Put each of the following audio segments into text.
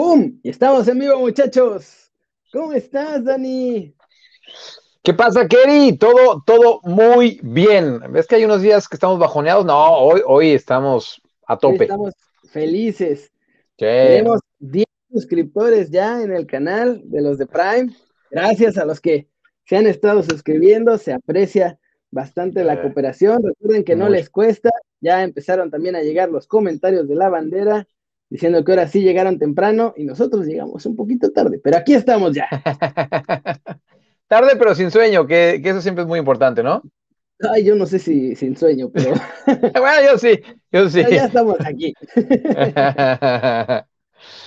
¡Boom! Y estamos en vivo, muchachos. ¿Cómo estás, Dani? ¿Qué pasa, Kerry? Todo, todo muy bien. ¿Ves que hay unos días que estamos bajoneados? No, hoy, hoy estamos a tope. estamos felices. Tenemos 10 suscriptores ya en el canal de los de Prime. Gracias a los que se han estado suscribiendo. Se aprecia bastante la cooperación. Recuerden que no les cuesta. Ya empezaron también a llegar los comentarios de la bandera diciendo que ahora sí llegaron temprano y nosotros llegamos un poquito tarde, pero aquí estamos ya. tarde pero sin sueño, que, eso siempre es muy importante, ¿no? Ay, yo no sé si sin sueño, pero... bueno, yo sí, yo sí. ya estamos aquí.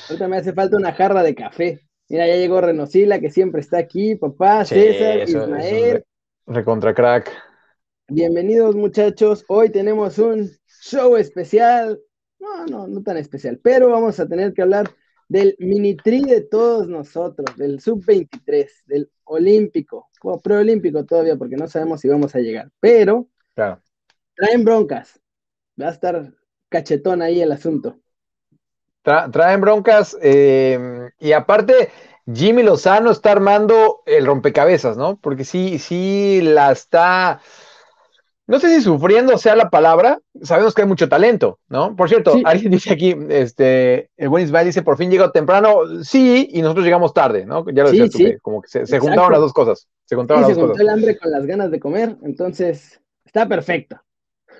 Ahorita me hace falta una jarra de café. Mira, ya llegó Renosila, que siempre está aquí, papá, César, Ismael. recontra crack. Bienvenidos, muchachos. Hoy tenemos un show especial no, no, no tan especial, pero vamos a tener que hablar del mini tri de todos nosotros, del sub-23, del olímpico, o preolímpico todavía, porque no sabemos si vamos a llegar, pero traen broncas, va a estar cachetón ahí el asunto. traen broncas, eh, y aparte, Jimmy Lozano está armando el rompecabezas, ¿no? Porque sí, sí la está no sé si sufriendo sea la palabra, sabemos que hay mucho talento, ¿no? Por cierto, alguien dice aquí, este, el buen Ismael dice, por fin llegó temprano, sí, y nosotros llegamos tarde, ¿no? Ya lo decía tú, como que se, juntaron las dos cosas. Se juntaron las dos juntó el hambre con las ganas de comer, entonces está perfecto.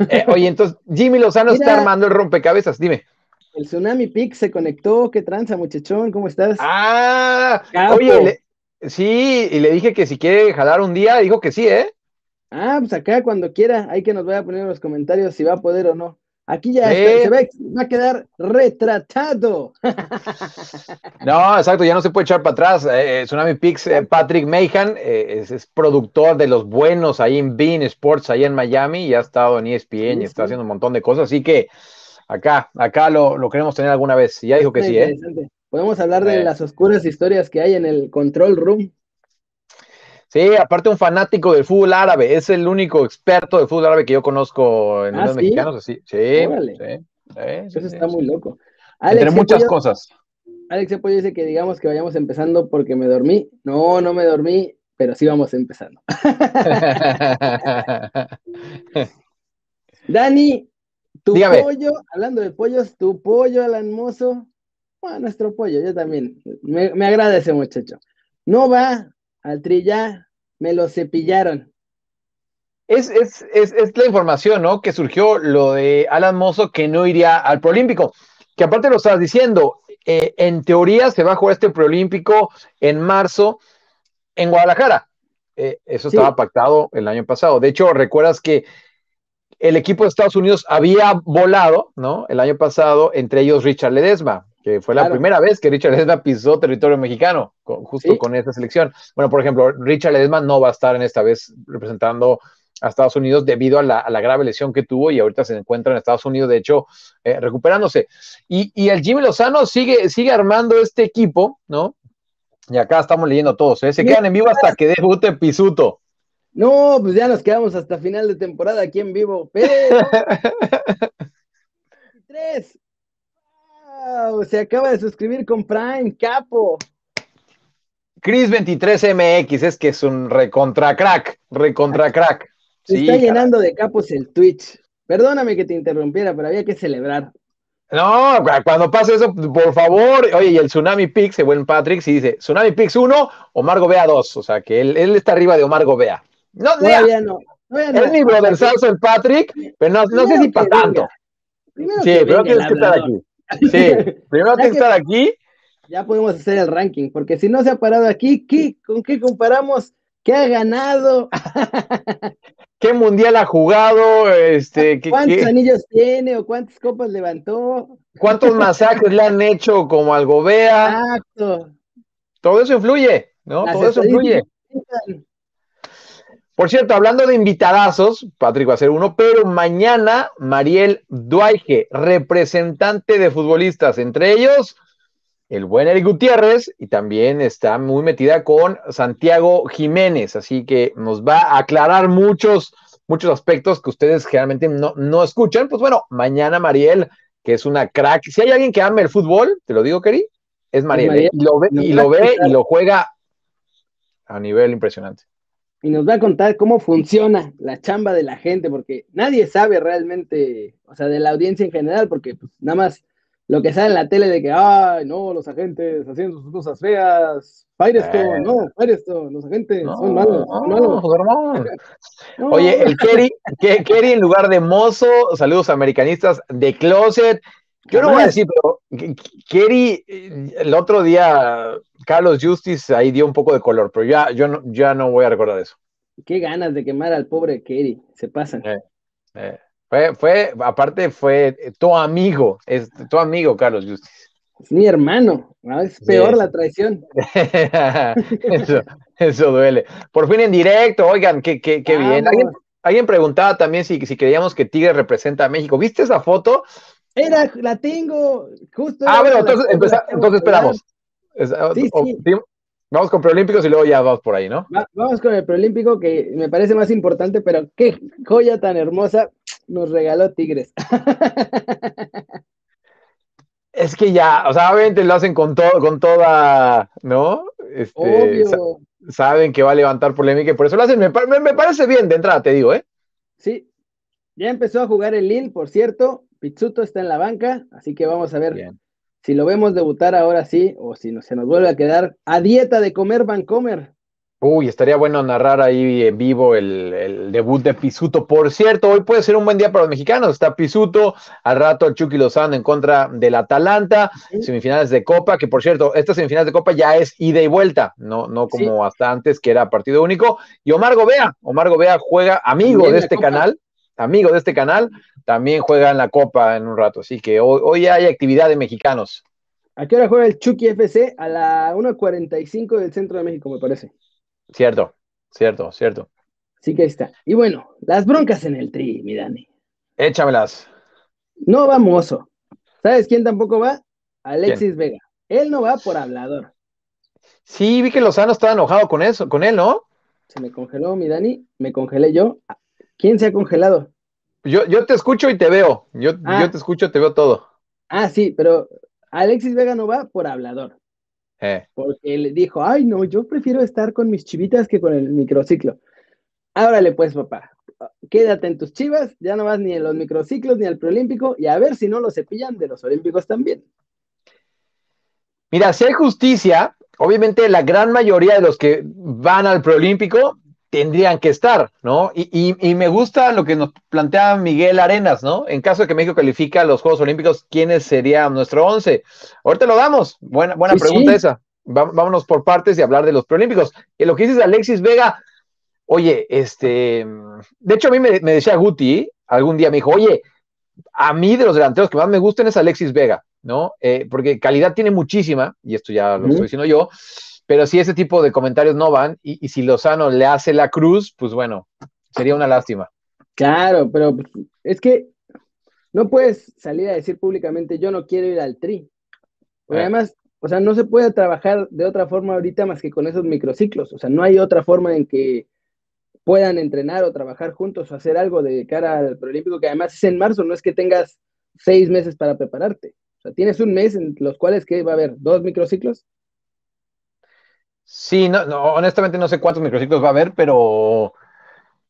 Eh, oye, entonces Jimmy Lozano está armando el rompecabezas, dime. El Tsunami Pix se conectó, qué tranza, muchachón, ¿cómo estás? Ah, oye, sí, y le dije que si quiere jalar un día, dijo que sí, ¿eh? Ah, pues acá cuando quiera, hay que nos vaya a poner en los comentarios si va a poder o no. Aquí ya se va, a quedar retratado. No, exacto, ya no se puede echar para atrás. Eh, eh, Tsunami Pix, eh, Patrick Mayhan es, productor de los buenos ahí en Bean Sports, ahí en Miami, y ha estado en ESPN y está haciendo un montón de cosas. Así que acá, acá lo, queremos tener alguna vez. Ya dijo que sí, ¿eh? Podemos hablar de las oscuras historias que hay en el control room. Sí, aparte un fanático del fútbol árabe, es el único experto de fútbol árabe que yo conozco en ¿Ah, los mexicanos, Sí, sí, Eso está muy loco. Entre muchas cosas. Alex Apoyo dice que digamos que vayamos empezando porque me dormí. No, no me dormí, pero sí vamos empezando. Dani, tu pollo, hablando de pollos, tu pollo, Alan Mozo, bueno, nuestro pollo, yo también. Me, me agrada ese muchacho. No va al me lo cepillaron. Es, es, la información, ¿no? Que surgió lo de Alan Mozo que no iría al Proolímpico. Que aparte lo estabas diciendo, eh, en teoría se va a jugar este Proolímpico en marzo en Guadalajara. Eh, eso estaba pactado el año pasado. De hecho, recuerdas que el equipo de Estados Unidos había volado, ¿no? El año pasado, entre ellos Richard Ledesma que fue la primera vez que Richard Ledesma pisó territorio mexicano, justo con esta selección. Bueno, por ejemplo, Richard Ledesma no va a estar en esta vez representando a Estados Unidos debido a la, grave lesión que tuvo y ahorita se encuentra en Estados Unidos, de hecho, eh, recuperándose. Y, el Jimmy Lozano sigue, sigue armando este equipo, ¿no? Y acá estamos leyendo todos, ¿eh? Se quedan en vivo hasta que debute Pisuto. No, pues ya nos quedamos hasta final de temporada aquí en vivo, pero... Tres se acaba de suscribir con Prime, capo. Chris23MX, es que es un recontra crack, recontra crack. Se está llenando de capos el Twitch. Perdóname que te interrumpiera, pero había que celebrar. No, cuando pase eso, por favor, oye, y el Tsunami Pix, el buen Patrick, si dice Tsunami Pix 1, Omar Gobea 2, o sea que él, está arriba de Omar Gobea. No, todavía no. es mi brother el Patrick, pero no, no sé si para tanto. sí, pero tienes que estar aquí. Sí, primero que estar aquí. Ya podemos hacer el ranking, porque si no se ha parado aquí, ¿qué, ¿con qué comparamos? ¿Qué ha ganado? ¿Qué mundial ha jugado? Este, ¿Cuántos anillos tiene o cuántas copas levantó? ¿Cuántos masajes le han hecho como al Gobea? Exacto. Todo eso influye, ¿no? Todo eso influye. Por cierto, hablando de invitadazos, Patrick va a ser uno, pero mañana Mariel Duaige, representante de futbolistas, entre ellos el buen Eric Gutiérrez y también está muy metida con Santiago Jiménez, así que nos va a aclarar muchos, muchos aspectos que ustedes generalmente no, no escuchan. Pues bueno, mañana Mariel, que es una crack, si hay alguien que ame el fútbol, te lo digo, Keri, Es Mariel. ¿eh? Y lo ve, y lo, ve y lo juega a nivel impresionante. Y nos va a contar cómo funciona la chamba de la gente, porque nadie sabe realmente, o sea, de la audiencia en general, porque pues, nada más lo que sale en la tele de que, ay, no, los agentes haciendo sus cosas feas, Firestone, eh. no, Firestone, los agentes son malos, son malos. Oye, el Kerry, Kerry en lugar de mozo, saludos americanistas, de closet. Yo no voy a decir, pero Kerry, el otro día, Carlos Justice ahí dio un poco de color, pero ya, yo no, ya no voy a recordar eso. Qué ganas de quemar al pobre Kerry, se pasan. Eh, eh. Fue, fue, aparte fue tu amigo, es tu amigo Carlos Justice. Es mi hermano, es peor la traición. eso, duele. Por fin en directo, oigan, qué, qué, qué bien. ¿Alguien, preguntaba también si, si creíamos que Tigre representa a México. ¿Viste esa foto? Era, la tengo, justo. Ah, bueno, entonces, entonces esperamos. Sí, sí. Vamos con preolímpicos y luego ya vamos por ahí, ¿no? vamos con el preolímpico que me parece más importante, pero qué joya tan hermosa nos regaló Tigres. Es que ya, o sea, obviamente lo hacen con todo, con toda, ¿no? Este, Obvio. saben que va a levantar polémica y por eso lo hacen. Me, parece bien de entrada, te digo, ¿eh? Sí. Ya empezó a jugar el Lille, por cierto. Pizzuto está en la banca, así que vamos a ver si lo vemos debutar ahora sí o si no, se nos vuelve a quedar a dieta de comer Vancomer. Uy, estaría bueno narrar ahí en vivo el, debut de Pisuto. Por cierto, hoy puede ser un buen día para los mexicanos. Está Pisuto, al rato el Chucky Lozano en contra del Atalanta, semifinales de Copa, que por cierto, estas semifinales de Copa ya es ida y vuelta, no, no como hasta antes, que era partido único. Y Omar Gobea, Omar Gobea juega, amigo de este canal, amigo de este canal, también juega en la Copa en un rato. Así que hoy, hoy hay actividad de mexicanos. ¿A qué hora juega el Chucky FC? A la 1.45 del centro de México, me parece. Cierto, cierto, cierto. Sí que está. Y bueno, las broncas en el tri, mi Dani. Échamelas. No va Mozo. ¿Sabes quién tampoco va? Alexis Vega. Él no va por hablador. Sí, vi que Lozano estaba enojado con eso, con él, ¿no? Se me congeló, mi Dani, me congelé yo. ¿Quién se ha congelado? Yo, yo te escucho y te veo. Yo, ah. yo te escucho, te veo todo. Ah, sí, pero Alexis Vega no va por hablador. Eh. Porque él dijo, ay, no, yo prefiero estar con mis chivitas que con el microciclo. Árale pues, papá, quédate en tus chivas, ya no vas ni en los microciclos ni al preolímpico, y a ver si no lo cepillan de los olímpicos también. Mira, si hay justicia, obviamente la gran mayoría de los que van al preolímpico tendrían que estar, ¿no? Y, me gusta lo que nos plantea Miguel Arenas, ¿no? En caso de que México califique a los Juegos Olímpicos, ¿quiénes serían nuestro once? Ahorita lo damos. Buena, buena pregunta esa. vámonos por partes y hablar de los preolímpicos. Y lo que dices Alexis Vega, oye, este, de hecho a mí me, decía Guti, algún día me dijo, oye, a mí de los delanteros que más me gustan es Alexis Vega, ¿no? Eh, porque calidad tiene muchísima, y esto ya lo estoy diciendo yo, pero si ese tipo de comentarios no van y, si Lozano le hace la cruz, pues bueno, sería una lástima. Claro, pero es que no puedes salir a decir públicamente yo no quiero ir al tri. Porque eh. además, o sea, no se puede trabajar de otra forma ahorita más que con esos microciclos. O sea, no hay otra forma en que puedan entrenar o trabajar juntos o hacer algo de cara al preolímpico, que además es en marzo, no es que tengas seis meses para prepararte. O sea, tienes un mes en los cuales que va a haber dos microciclos Sí, no, honestamente no sé cuántos microciclos va a haber, pero,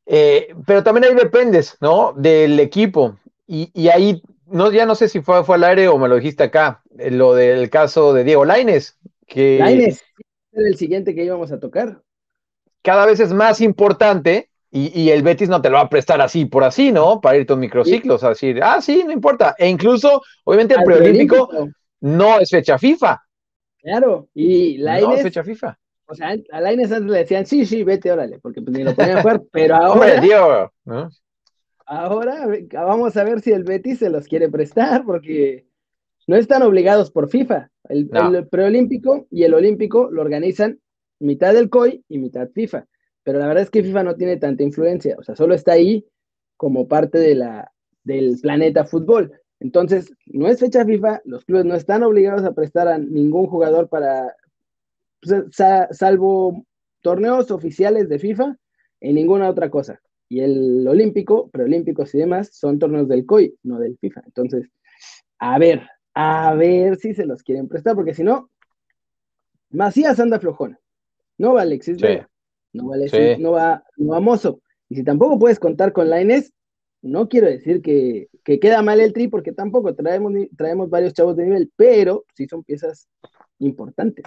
eh, pero también ahí dependes, ¿no? Del equipo. Y, ahí, no, ya no sé si fue, fue al aire o me lo dijiste acá, eh, lo del caso de Diego Laines. Que Laines es el siguiente que íbamos a tocar. Cada vez es más importante y, el Betis no te lo va a prestar así por así, ¿no? Para ir tus microciclos, a decir, ah, sí, no importa. E incluso, obviamente, el preolímpico no es fecha FIFA. Claro, y Laines. No es fecha FIFA. O sea, a Lainez antes le decían, sí, sí, vete, órale, porque pues ni lo podían jugar, pero ahora. Dios, Ahora vamos a ver si el Betis se los quiere prestar, porque no están obligados por FIFA. El, preolímpico y el olímpico lo organizan mitad del COI y mitad FIFA. Pero la verdad es que FIFA no tiene tanta influencia, o sea, solo está ahí como parte de la, del planeta fútbol. Entonces, no es fecha FIFA, los clubes no están obligados a prestar a ningún jugador para salvo torneos oficiales de FIFA, en ninguna otra cosa. Y el olímpico, preolímpicos y demás, son torneos del COI, no del FIFA. Entonces, a ver, a ver si se los quieren prestar, porque si no, Macías anda flojón. No va Alexis no va Alexis, no va, no Mozo. Y si tampoco puedes contar con Laines, no quiero decir que, queda mal el tri, porque tampoco traemos, traemos varios chavos de nivel, pero sí son piezas importantes.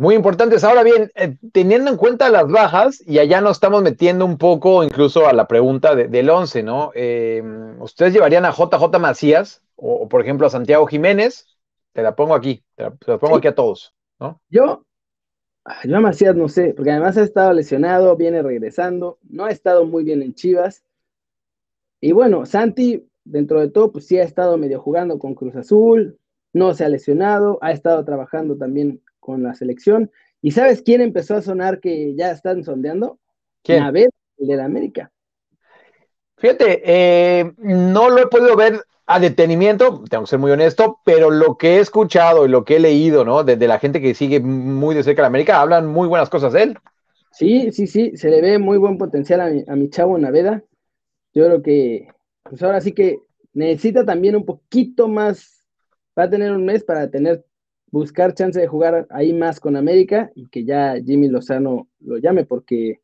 Muy importantes. Ahora bien, eh, teniendo en cuenta las bajas, y allá nos estamos metiendo un poco incluso a la pregunta del 11, ¿no? Eh, ¿Ustedes llevarían a JJ Macías o, por ejemplo, a Santiago Jiménez? Te la pongo aquí, te la, pongo aquí a todos, ¿no? Yo, ah, yo a Macías no sé, porque además ha estado lesionado, viene regresando, no ha estado muy bien en Chivas. Y bueno, Santi, dentro de todo, pues sí ha estado medio jugando con Cruz Azul, no se ha lesionado, ha estado trabajando también con la selección. ¿Y sabes quién empezó a sonar que ya están sondeando? ¿Quién? Navid, el de la América. Fíjate, eh, no lo he podido ver a detenimiento, tengo que ser muy honesto, pero lo que he escuchado y lo que he leído, ¿no? Desde la gente que sigue muy de cerca la América, hablan muy buenas cosas de él. Sí, sí, sí, se le ve muy buen potencial a mi, a mi chavo Naveda. Yo creo que, pues ahora sí que necesita también un poquito más, va a tener un mes para tener, buscar chance de jugar ahí más con América y que ya Jimmy Lozano lo llame, porque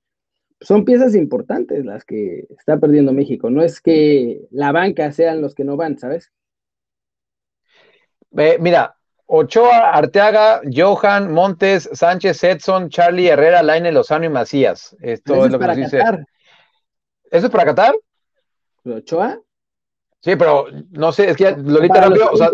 son piezas importantes las que está perdiendo México. No es que la banca sean los que no van, ¿sabes? mira, Ochoa, Arteaga, Johan, Montes, Sánchez, Edson, Charlie, Herrera, Laine, Lozano y Macías. Esto es lo que nos dice. ¿Eso es para Qatar? Ochoa? Sí, pero no sé, es que Lolita rápido, o sea,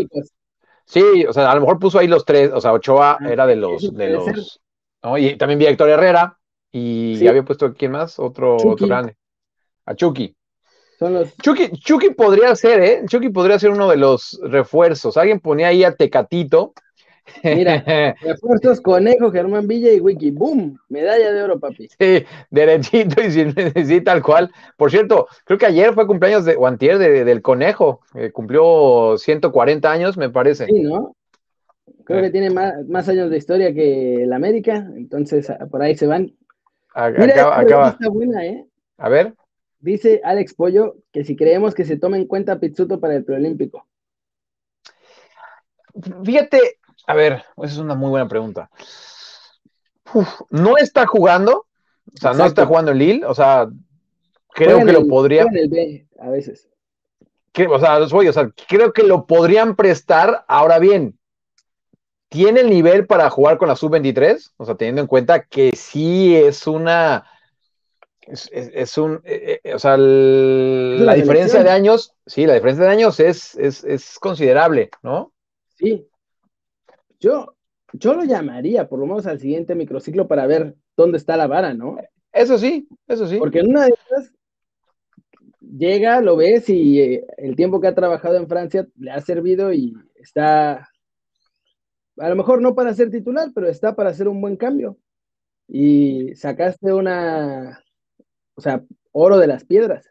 sí, o sea, a lo mejor puso ahí los tres, o sea, Ochoa ah, era de los, de los, ¿no? Y también vi a Héctor Herrera, y había puesto, ¿quién más? Otro, otro grande. A Chucky. Chucky, Chucky podría ser, ¿eh? Chucky podría ser uno de los refuerzos. Alguien ponía ahí a Tecatito Mira, refuerzos Conejo, Germán Villa y Wiki. ¡Boom! Medalla de oro, papi. Sí, derechito y sin necesita tal cual. Por cierto, creo que ayer fue cumpleaños de Guantier del Conejo. cumplió 140 años, me parece. Sí, ¿no? Creo que tiene más, años de historia que el América, entonces por ahí se van. Mira, acaba, buena, ¿eh? A ver. Dice Alex Pollo que si creemos que se tome en cuenta Pizzuto para el preolímpico. Fíjate, a ver, esa es una muy buena pregunta. no está jugando, o sea, no está jugando en Lille, o sea, creo que lo podría. El B, a veces. o, sea, o sea, creo que lo podrían prestar. Ahora bien, ¿tiene el nivel para jugar con la sub-23? O sea, teniendo en cuenta que sí es una. Es, un. Eh, eh, o sea, la, diferencia de años, sí, la diferencia de años es, es, es considerable, ¿no? Sí, yo, yo lo llamaría por lo menos al siguiente microciclo para ver dónde está la vara, ¿no? Eso sí, eso sí. Porque en una de esas llega, lo ves y eh, el tiempo que ha trabajado en Francia le ha servido y está, a lo mejor no para ser titular, pero está para hacer un buen cambio. Y sacaste una, o sea, oro de las piedras.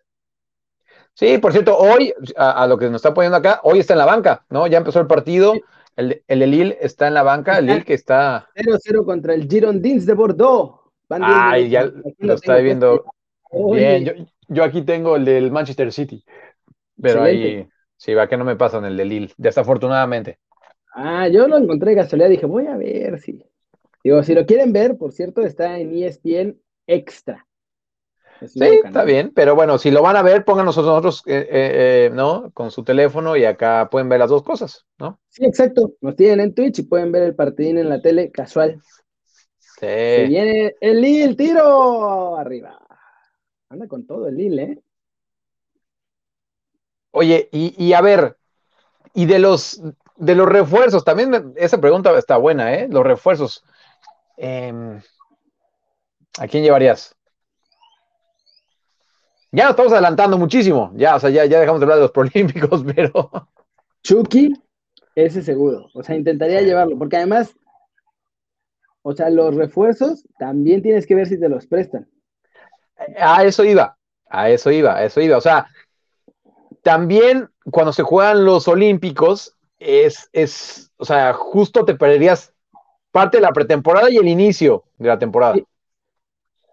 Sí, por cierto, hoy, a, lo que nos está poniendo acá, hoy está en la banca, ¿no? Ya empezó el partido. El, el de Lille está en la banca, el Lille que está. 0-0 contra el Girondins de Bordeaux. Ay, ya lo está viendo. Bien, yo, aquí tengo el del Manchester City. Pero ahí, sí, va que no me pasan el de Lille, desafortunadamente. Ah, yo lo encontré casualidad, dije, voy a ver si. Digo, si lo quieren ver, por cierto, está en ESPN Extra. Sí, está bien, pero bueno, si lo van a ver, pónganos nosotros, eh, eh, eh, ¿no? Con su teléfono y acá pueden ver las dos cosas, ¿no? Sí, exacto. Nos tienen en Twitch y pueden ver el partidín en la tele casual. Sí. Se viene el Lille, tiro arriba. Anda con todo el Lille, ¿eh? Oye, y, a ver, y de los, de los refuerzos, también esa pregunta está buena, ¿eh? Los refuerzos. Em, ¿A quién llevarías? Ya nos estamos adelantando muchísimo. Ya, o sea, ya, ya dejamos de hablar de los Prolímpicos, pero. Chucky, ese seguro. O sea, intentaría llevarlo, porque además, o sea, los refuerzos también tienes que ver si te los prestan. A eso iba, a eso iba, a eso iba. O sea, también cuando se juegan los Olímpicos, es, es, o sea, justo te perderías parte de la pretemporada y el inicio de la temporada.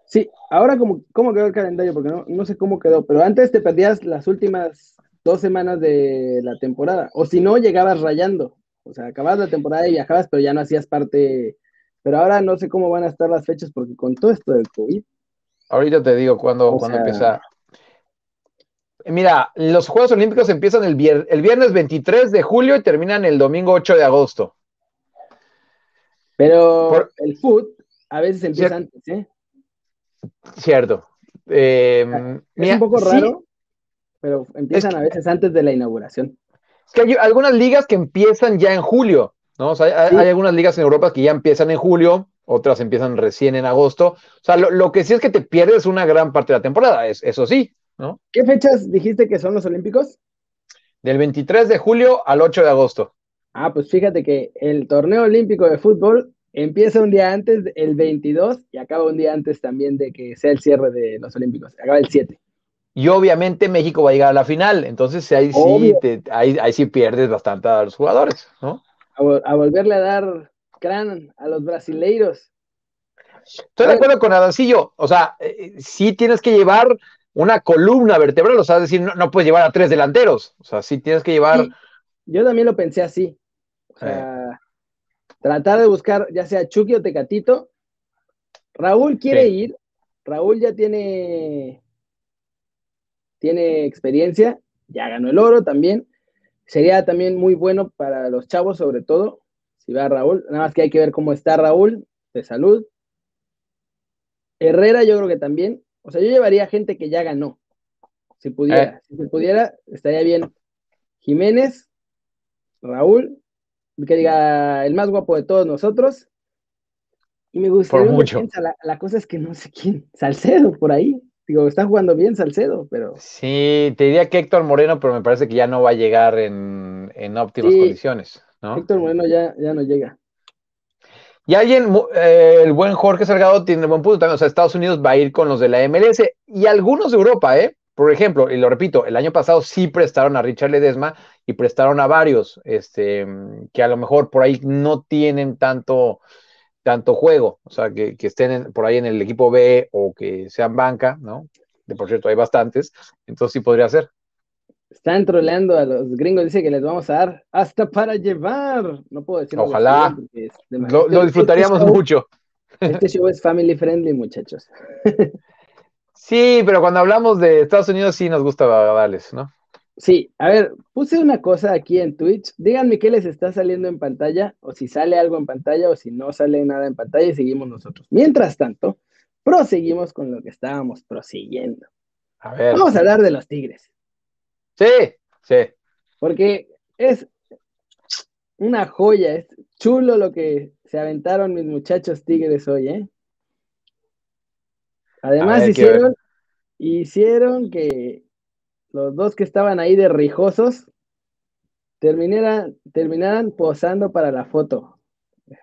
Sí, ahora como, cómo quedó el calendario, porque no, no sé cómo quedó, pero antes te perdías las últimas dos semanas de la temporada, o si no, llegabas rayando. O sea, acababas la temporada y viajabas, pero ya no hacías parte. Pero ahora no sé cómo van a estar las fechas, porque con todo esto del COVID. Ahorita te digo cuándo, empieza. Mira, los Juegos Olímpicos empiezan el, el viernes 23 de julio y terminan el domingo 8 de agosto. Pero el foot a veces empieza antes, ¿eh? Cierto. Em, es un poco raro, pero empiezan a veces antes de la inauguración. Es que hay algunas ligas que empiezan ya en julio, ¿no? O sea, hay, algunas ligas en Europa que ya empiezan en julio, otras empiezan recién en agosto. O sea, lo, que sí es que te pierdes una gran parte de la temporada, es, eso sí, ¿no? ¿Qué fechas dijiste que son los Olímpicos? Del 23 de julio al 8 de agosto. Ah, pues fíjate que el torneo olímpico de fútbol empieza un día antes, el 22, y acaba un día antes también de que sea el cierre de los Olímpicos. Acaba el 7. Y obviamente México va a llegar a la final, entonces ahí sí, ahí, sí pierdes bastante a los jugadores, ¿no? A, volverle a dar crán a los brasileiros. Estoy de acuerdo con Adancillo, o sea, eh, sí tienes que llevar una columna vertebral, o sea, es decir, no, puedes llevar a tres delanteros, o sea, sí tienes que llevar... yo también lo pensé así, o sea, tratar de buscar ya sea Chucky o Tecatito. Raúl quiere ir, Raúl ya tiene, tiene experiencia, ya ganó el oro también. Sería también muy bueno para los chavos, sobre todo, si va Raúl. Nada más que hay que ver cómo está Raúl de salud. Herrera, yo creo que también. O sea, yo llevaría gente que ya ganó. Si pudiera, eh. si pudiera, estaría bien. Jiménez, Raúl, que diga el más guapo de todos nosotros. Y me gusta mucho. La, cosa es que no sé quién, Salcedo por ahí. Digo, está jugando bien Salcedo, pero. Sí, te diría que Héctor Moreno, pero me parece que ya no va a llegar en, óptimas condiciones. ¿no? Héctor Moreno ya, ya no llega. Y alguien, eh, el buen Jorge Salgado tiene buen punto también. O sea, Estados Unidos va a ir con los de la MLS y algunos de Europa, ¿eh? Por ejemplo, y lo repito, el año pasado sí prestaron a Richard Ledesma y prestaron a varios, este, que a lo mejor por ahí no tienen tanto, tanto juego, o sea, que, estén por ahí en el equipo B o que sean banca, ¿no? De por cierto, hay bastantes, entonces sí podría ser. Están troleando a los gringos, dice que les vamos a dar hasta para llevar. No puedo decir. Ojalá. Lo, lo, disfrutaríamos mucho. Este show es family friendly, muchachos. sí, pero cuando hablamos de Estados Unidos sí nos gusta darles, ¿no? Sí, a ver, puse una cosa aquí en Twitch. Díganme qué les está saliendo en pantalla, o si sale algo en pantalla, o si no sale nada en pantalla, y seguimos nosotros. Mientras tanto, proseguimos con lo que estábamos prosiguiendo. A ver. Vamos a hablar de los tigres. Sí, sí. Porque es una joya, es chulo lo que se aventaron mis muchachos tigres hoy, ¿eh? Además, hicieron, hicieron que los dos que estaban ahí de rijosos terminaran, terminaran posando para la foto.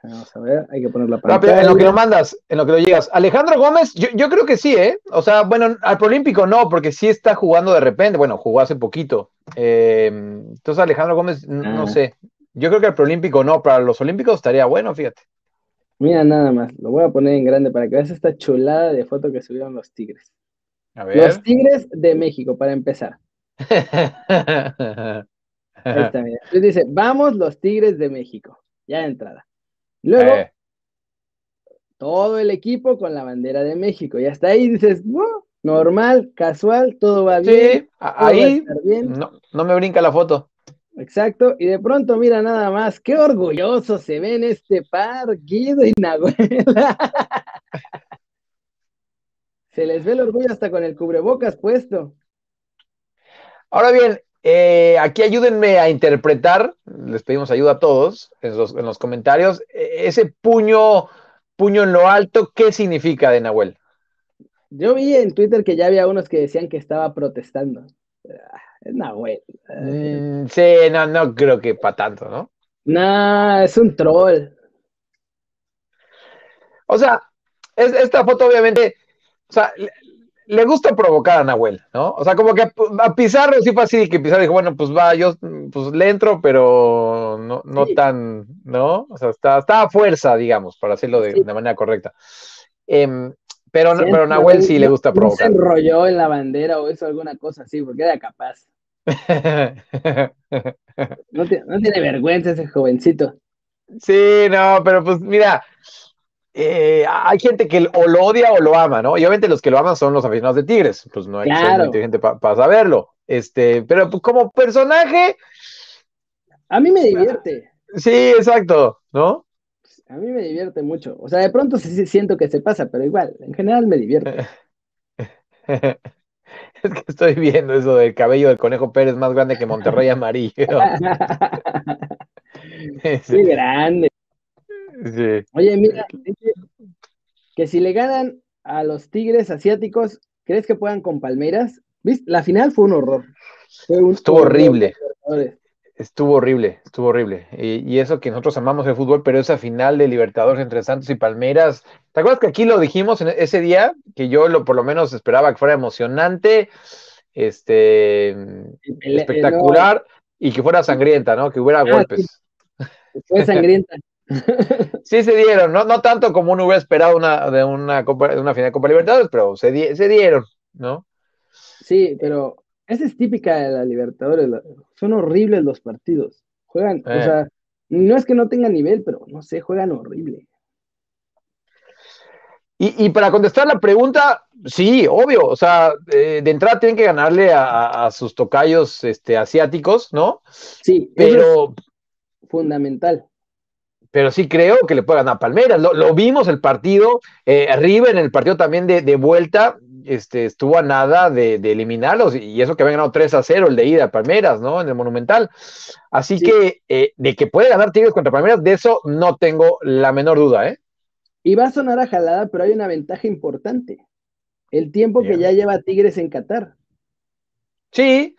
Vamos a ver, hay que poner la pantalla. en lo que lo mandas, en lo que lo llegas. Alejandro Gómez, yo, creo que sí, ¿eh? O sea, bueno, al Prolímpico no, porque sí está jugando de repente. Bueno, jugó hace poquito. Eh, entonces, Alejandro Gómez, no ah. sé. Yo creo que al Prolímpico no, para los Olímpicos estaría bueno, fíjate. Mira, nada más, lo voy a poner en grande para que veas esta chulada de foto que subieron los Tigres. Los Tigres de México, para empezar. Ahí está, mira. Entonces dice, vamos los Tigres de México. Ya de entrada. Luego, eh. todo el equipo con la bandera de México. Y hasta ahí dices, normal, casual, todo va bien. Sí, ahí No, no me brinca la foto. Exacto, y de pronto mira nada más, qué orgulloso se ve en este par, Guido y Nahuela. Se les ve el orgullo hasta con el cubrebocas puesto. Ahora bien, eh, aquí ayúdenme a interpretar, les pedimos ayuda a todos en los, comentarios, e, ese puño, puño en lo alto, ¿qué significa de Nahuel? Yo vi en Twitter que ya había unos que decían que estaba protestando. Nahuel. Mm, sí, no, no creo que para tanto, ¿no? No, es un troll. O sea, esta foto obviamente o sea, le, gusta provocar a Nahuel, ¿no? O sea, como que a, Pizarro sí fue así, que Pizarro dijo, bueno, pues va, yo pues le entro, pero no, no tan, ¿no? O sea, está, está, a fuerza, digamos, para hacerlo de, manera correcta. Em, pero, pero Nahuel sí le gusta provocar. se enrolló en la bandera o eso, alguna cosa así, porque era capaz. no, tiene vergüenza ese jovencito. Sí, no, pero pues mira, eh, hay gente que o lo odia o lo ama, ¿no? Y obviamente los que lo aman son los aficionados de Tigres, pues no hay que ser inteligente para saberlo. Este, pero pues, como personaje. A mí me divierte. Sí, exacto, ¿no? A mí me divierte mucho. O sea, de pronto sí siento que se pasa, pero igual, en general me divierte. Es que estoy viendo eso del cabello del conejo Pérez más grande que Monterrey amarillo. Qué grande. Oye, mira, que si le ganan a los Tigres asiáticos, ¿crees que puedan con Palmeiras? ¿Viste? La final fue un horror. Estuvo horrible. Estuvo horrible, estuvo horrible. Y, eso que nosotros amamos el fútbol, pero esa final de Libertadores entre Santos y Palmeiras, ¿te acuerdas que aquí lo dijimos en ese día? Que yo lo, por lo menos esperaba que fuera emocionante, este, espectacular y que fuera sangrienta, ¿no? Que hubiera ah, golpes. Fue sangrienta. sí se dieron, no, no tanto como uno hubiera esperado una, de una, Copa, una final de Copa Libertadores, pero se, se dieron, ¿no? Sí, pero esa es típica de la Libertadores, son horribles los partidos, juegan, o eh. sea, no es que no tengan nivel, pero no sé, juegan horrible. Y, para contestar la pregunta, sí, obvio, o sea, eh, de entrada tienen que ganarle a, sus tocayos este, asiáticos, ¿no? Sí, pero... fundamental pero sí creo que le puede ganar a Palmeiras. Lo, vimos el partido, eh, River en el partido también de, vuelta, este, estuvo a nada de, eliminarlos, y eso que habían ganado 3 a 0 el de ida a Palmeiras, ¿no? En el Monumental. Así que eh, de que puede ganar Tigres contra Palmeiras, de eso no tengo la menor duda, ¿eh? Y va a sonar a jalada, pero hay una ventaja importante. El tiempo que ya lleva Tigres en Qatar. Sí.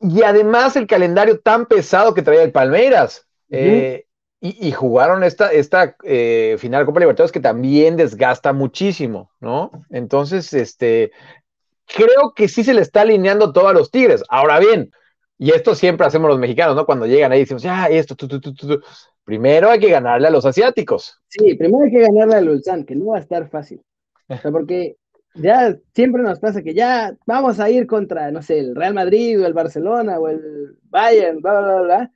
Y además el calendario tan pesado que traía el Palmeiras. eh, y, jugaron esta, esta eh, final Copa Libertadores que también desgasta muchísimo, ¿no? Entonces, este, creo que sí se le está alineando todo a los Tigres. Ahora bien, y esto siempre hacemos los mexicanos, ¿no? Cuando llegan ahí decimos, ya, esto, tu, tu, tu, primero hay que ganarle a los asiáticos. Sí, primero hay que ganarle al Ulsan, que no va a estar fácil. O sea, porque ya siempre nos pasa que ya vamos a ir contra, no sé, el Real Madrid o el Barcelona o el Bayern, bla, bla, bla,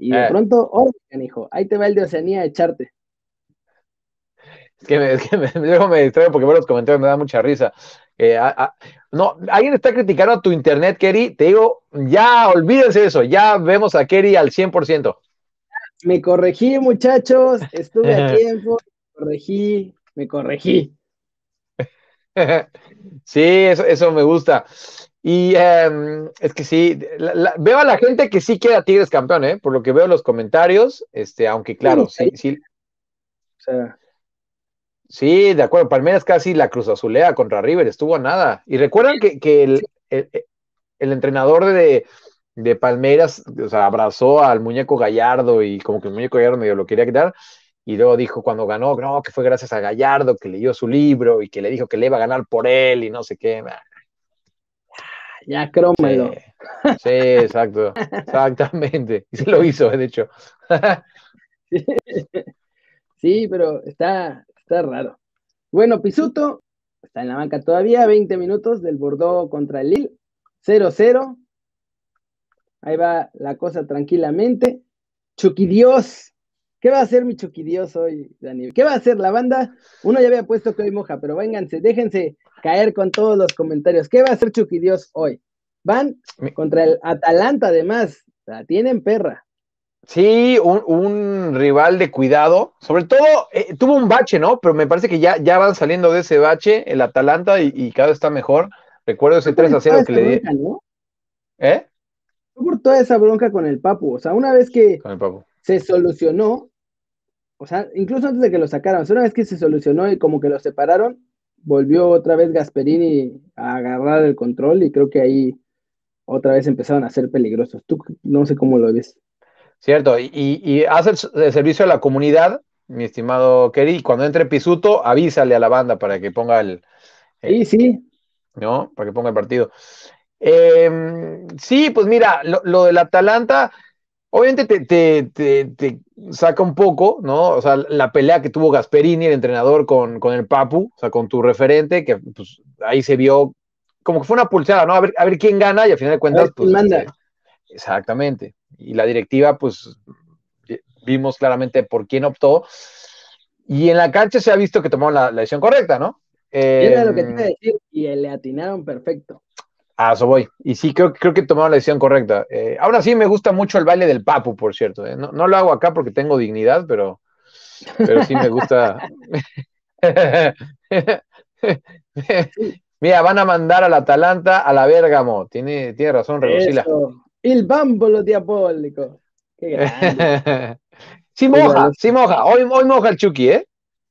y de eh. pronto, oh, hijo, ahí te va el de Oceanía a echarte. Es que, me, es que me, me distraigo porque veo los comentarios, me da mucha risa. Eh, no, alguien está criticando a tu internet, Kerry. Te digo, ya olvídense eso, ya vemos a Kerry al 100%. Me corregí, muchachos, estuve a tiempo, me corregí, me corregí. sí, eso, eso me gusta. Y em, es que sí, veo a la gente que sí queda Tigres campeón, ¿eh? Por lo que veo en los comentarios, este, aunque claro, sí, sí. sí, de acuerdo, Palmeiras casi la Cruz Azulea contra River, estuvo a nada. Y recuerdan que, el, entrenador de, de Palmeiras, o sea, abrazó al muñeco Gallardo y como que el muñeco Gallardo medio lo quería quitar. Y luego dijo cuando ganó, no, que fue gracias a Gallardo, que leyó su libro y que le dijo que le iba a ganar por él y no sé qué ya crómelo. Sí, exacto, exactamente. Y se lo hizo, de hecho. sí, pero está, está raro. Bueno, Pisuto está en la banca todavía, 20 minutos del Bordeaux contra el Lille, 0-0. Ahí va la cosa tranquilamente. Chucky Dios. ¿Qué va a hacer mi Dios hoy, Dani? ¿Qué va a hacer la banda? Uno ya había puesto que hoy moja, pero vénganse, déjense caer con todos los comentarios. ¿Qué va a hacer Dios hoy? Van contra el Atalanta, además. La tienen perra. Sí, un, rival de cuidado. Sobre todo, eh, tuvo un bache, ¿no? Pero me parece que ya, ya van saliendo de ese bache el Atalanta y, cada vez está mejor. Recuerdo ese 3 a 0 que le di. ¿Eh? por toda esa bronca con el Papu. O sea, una vez que se solucionó, o sea, incluso antes de que lo sacaran, una vez que se solucionó y como que lo separaron, volvió otra vez Gasperini a agarrar el control y creo que ahí otra vez empezaron a ser peligrosos. Tú no sé cómo lo ves. Cierto, y, y, hace el, servicio a la comunidad, mi estimado Kerry, cuando entre Pisuto, avísale a la banda para que ponga el... sí, sí. ¿No? Para que ponga el partido. Em, sí, pues mira, lo, lo del Atalanta, obviamente te, te, te, saca un poco, ¿no? O sea, la pelea que tuvo Gasperini, el entrenador, con, con el Papu, o sea, con tu referente, que pues, ahí se vio como que fue una pulsada, ¿no? A ver, a ver quién gana y al final de cuentas, pues. manda. Este, exactamente. Y la directiva, pues, vimos claramente por quién optó. Y en la cancha se ha visto que tomaron la, decisión correcta, ¿no? Era lo que te iba a em, decir, y le atinaron perfecto. A eso voy. Y sí, creo, creo que tomaron la decisión correcta. Eh, ahora sí me gusta mucho el baile del papu, por cierto. ¿eh? No, lo hago acá porque tengo dignidad, pero, pero sí me gusta. Mira, van a mandar al Atalanta a la Bergamo. Tiene, tiene razón, Regosila. El bámbolo diabólico. Qué grande. sí moja, sí moja. Hoy, hoy moja el Chucky, ¿eh?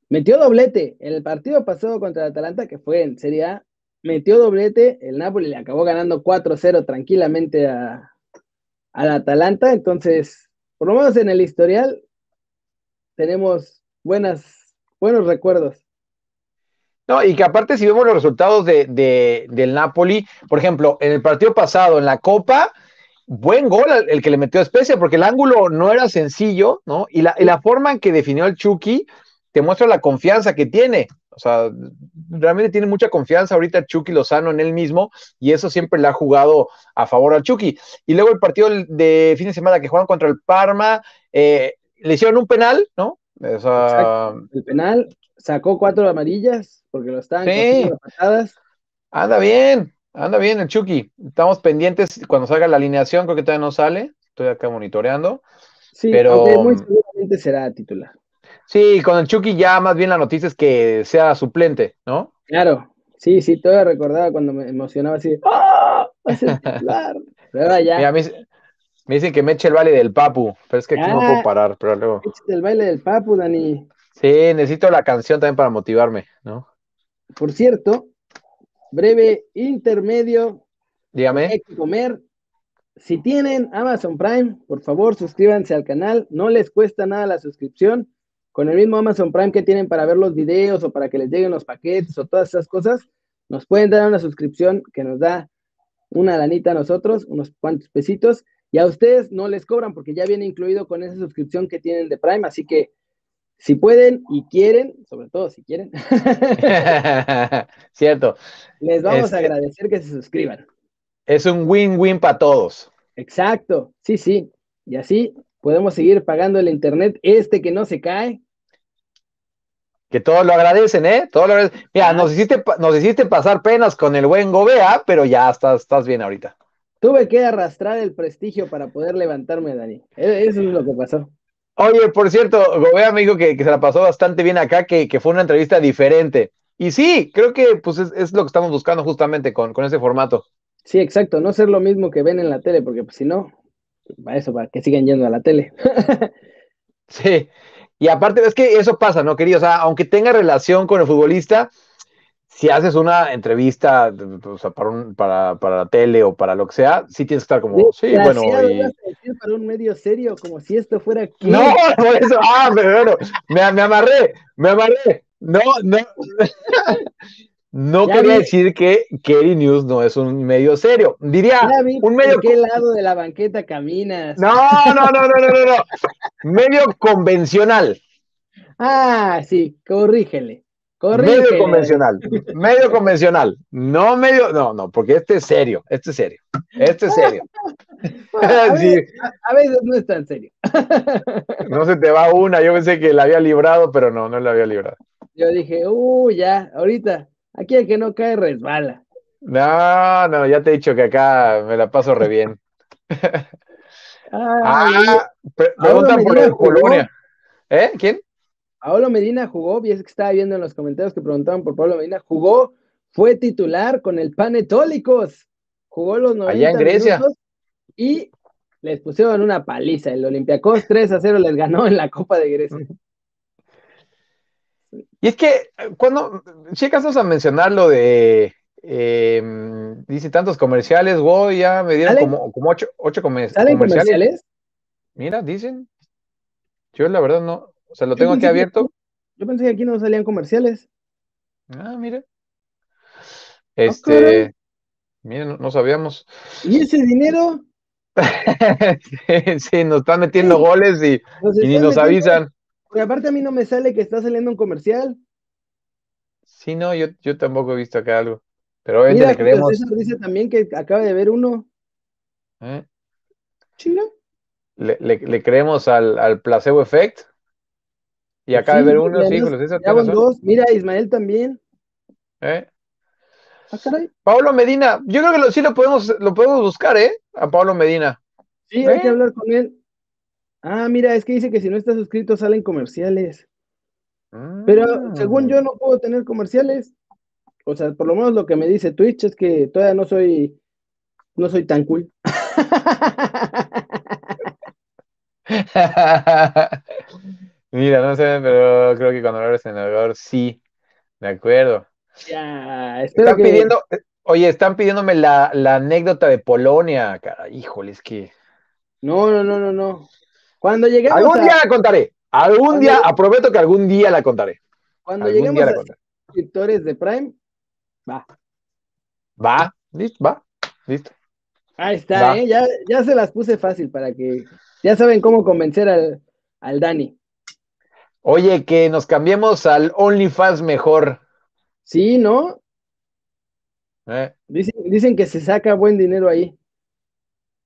Metió doblete. En el partido pasado contra el Atalanta, que fue en Serie A, metió doblete. El Napoli le acabó ganando 4-0 tranquilamente a, al Atalanta. Entonces, por lo menos en el historial, tenemos buenas, buenos recuerdos. No, y que aparte, si vemos los resultados de, del Napoli, por ejemplo, en el partido pasado, en la Copa, buen gol el que le metió a porque el ángulo no era sencillo, ¿no? Y la, y la forma en que definió el Chucky te muestra la confianza que tiene. O sea, realmente tiene mucha confianza ahorita Chucky Lozano en él mismo y eso siempre le ha jugado a favor al Chucky. Y luego el partido de fin de semana que juegan contra el Parma, eh, le hicieron un penal, ¿no? el penal sacó cuatro amarillas porque lo están sí. patadas. Anda bien, anda bien el Chucky. Estamos pendientes cuando salga la alineación, creo que todavía no sale. Estoy acá monitoreando. Sí, pero muy seguramente será titular. Sí, con el Chucky ya más bien la noticia es que sea suplente, ¿no? Claro, sí, sí, todavía recordaba cuando me emocionaba así, ¡ah! Pero ya. me, dicen que me eche el baile del Papu, pero es que aquí no puedo parar, pero luego. el baile del Papu, Dani. Sí, necesito la canción también para motivarme, ¿no? Por cierto, breve intermedio. Dígame. Hay que comer. Si tienen Amazon Prime, por favor suscríbanse al canal. No les cuesta nada la suscripción. Con el mismo Amazon Prime que tienen para ver los videos o para que les lleguen los paquetes o todas esas cosas, nos pueden dar una suscripción que nos da una lanita a nosotros, unos cuantos pesitos, y a ustedes no les cobran porque ya viene incluido con esa suscripción que tienen de Prime, así que si pueden y quieren, sobre todo si quieren. Cierto. Les vamos a agradecer que se suscriban. Es un win-win para todos. Exacto, sí, sí. Y así podemos seguir pagando el internet este que no se cae. Que todos lo agradecen, ¿eh? Todos lo agradecen. Mira, nos hiciste, nos hiciste pasar penas con el buen Gobea, pero ya estás, estás bien ahorita. Tuve que arrastrar el prestigio para poder levantarme, Dani. E-, eso es lo que pasó. Oye, por cierto, Gobea me dijo que, se la pasó bastante bien acá, que, fue una entrevista diferente. Y sí, creo que pues es, lo que estamos buscando justamente con, ese formato. Sí, exacto, no ser lo mismo que ven en la tele, porque pues, si no, para eso, para que sigan yendo a la tele. sí, y aparte es que eso pasa, ¿no, querido? O sea, aunque tenga relación con el futbolista, si haces una entrevista para, para, la tele o para lo que sea, sí tienes que estar como, sí, bueno. Y... para un medio serio, como si esto fuera. No, no, eso, ah, pero bueno, me, me amarré, me amarré. No, no. No quería decir que Kerry News no es un medio serio. Diría un medio. ¿En qué lado de la banqueta caminas? No, no, no, no, no, no, no. medio convencional. Ah, sí, corrígele. Medio convencional, medio convencional, no medio, no, no, porque este es serio, este es serio, este es serio. a, veces, no es tan serio. no se te va una, yo pensé que la había librado, pero no, no la había librado. Yo dije, uh, ya, ahorita, aquí el que no cae resbala. No, no, ya te he dicho que acá me la paso re bien. ah, preguntan por el Polonia. ¿Eh? ¿Quién? Pablo Medina jugó, y es que estaba viendo en los comentarios que preguntaban por Pablo Medina, jugó, fue titular con el Panetólicos, jugó los 90 Allá en Grecia. y les pusieron una paliza. El Olympiacos 3 a 0 les ganó en la Copa de Grecia. Y es que cuando llegas a mencionar lo de em, dice tantos comerciales, wow, ya me dieron como, como ocho, ocho comerciales. comerciales. Mira, dicen. Yo la verdad no, o sea, lo tengo aquí abierto. yo pensé que aquí no salían comerciales. Ah, mire. Ah, este, miren, no, sabíamos. ¿Y ese dinero? sí, nos están metiendo goles y, ni nos avisan. Porque aparte a mí no me sale que está saliendo un comercial. Sí, no, yo, yo tampoco he visto acá algo. Pero obviamente le creemos. César dice también que acaba de ver uno. ¿Eh? Chinga. Le, le, le, creemos al, al placebo effect. Y acaba Sí, de ver uno, sí, César, dos. Mira, Ismael también. ¿Eh? Ah, caray. Pablo Medina, yo creo que lo- sí lo podemos, lo podemos buscar, ¿eh? A Pablo Medina. Sí, hay ¿Eh? que hablar con él. Ah, mira, es que dice que si no estás suscrito salen comerciales. Pero Mm. según yo no puedo tener comerciales. O sea, por lo menos lo que me dice Twitch es que todavía no soy, no soy tan cool. Mira, no sé, pero creo que cuando eres senador, sí. De acuerdo. Ya, espero Están que. pidiendo, oye, están pidiéndome la, la anécdota de Polonia, cara. Híjole, es que. No, no, no, no, no. Cuando lleguemos Algún a, día la contaré. Algún Cuando- día, aprometo que algún día la contaré. cuando Algún lleguemos a suscriptores de Prime, va. Va, listo, va, listo. Ahí está. ¿eh? Ya, ya se las puse fácil para que ya saben cómo convencer al, al Dani. Oye, que nos cambiemos al OnlyFans mejor. Sí, ¿no? ¿eh? Dicen, dicen que se saca buen dinero ahí.